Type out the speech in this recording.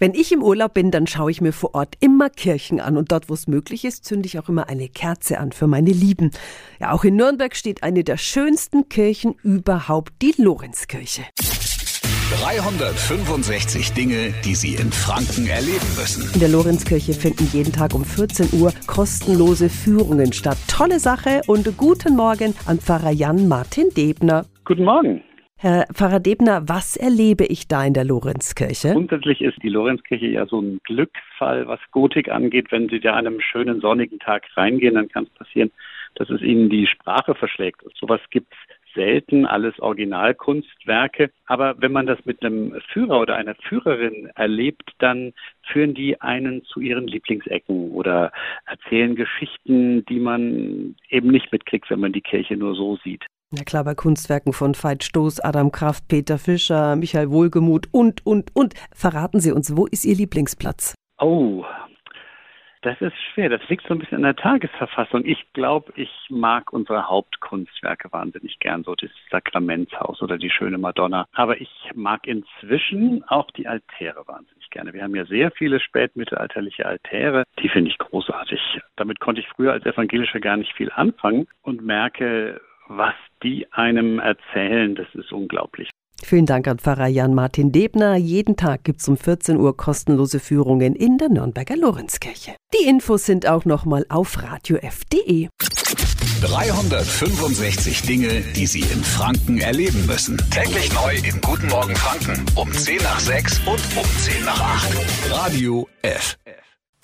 Wenn ich im Urlaub bin, dann schaue ich mir vor Ort immer Kirchen an und dort, wo es möglich ist, zünde ich auch immer eine Kerze an für meine Lieben. Ja, auch in Nürnberg steht eine der schönsten Kirchen überhaupt, die Lorenzkirche. 365 Dinge, die Sie in Franken erleben müssen. In der Lorenzkirche finden jeden Tag um 14 Uhr kostenlose Führungen statt. Tolle Sache und guten Morgen an Pfarrer Jan Martin Debner. Guten Morgen. Herr Pfarrer Debner, was erlebe ich da in der Lorenzkirche? Grundsätzlich ist die Lorenzkirche ja so ein Glücksfall, was Gotik angeht. Wenn Sie da an einem schönen sonnigen Tag reingehen, dann kann es passieren, dass es Ihnen die Sprache verschlägt. Sowas gibt's selten, alles Originalkunstwerke. Aber wenn man das mit einem Führer oder einer Führerin erlebt, dann führen die einen zu ihren Lieblingsecken oder erzählen Geschichten, die man eben nicht mitkriegt, wenn man die Kirche nur so sieht. Na klar, bei Kunstwerken von Veit Stoß, Adam Kraft, Peter Fischer, Michael Wohlgemuth und, und, und. Verraten Sie uns, wo ist Ihr Lieblingsplatz? Oh, das ist schwer. Das liegt so ein bisschen an der Tagesverfassung. Ich glaube, ich mag unsere Hauptkunstwerke wahnsinnig gern, so das Sakramentshaus oder die schöne Madonna. Aber ich mag inzwischen auch die Altäre wahnsinnig gerne. Wir haben ja sehr viele spätmittelalterliche Altäre. Die finde ich großartig. Damit konnte ich früher als Evangelischer gar nicht viel anfangen und merke, was die einem erzählen, das ist unglaublich. Vielen Dank an Pfarrer Jan-Martin Debner. Jeden Tag gibt es um 14 Uhr kostenlose Führungen in der Nürnberger Lorenzkirche. Die Infos sind auch nochmal auf radiof.de. 365 Dinge, die Sie in Franken erleben müssen. Täglich neu in Guten Morgen Franken um 10 nach 6 und um 10 nach 8. Radio F.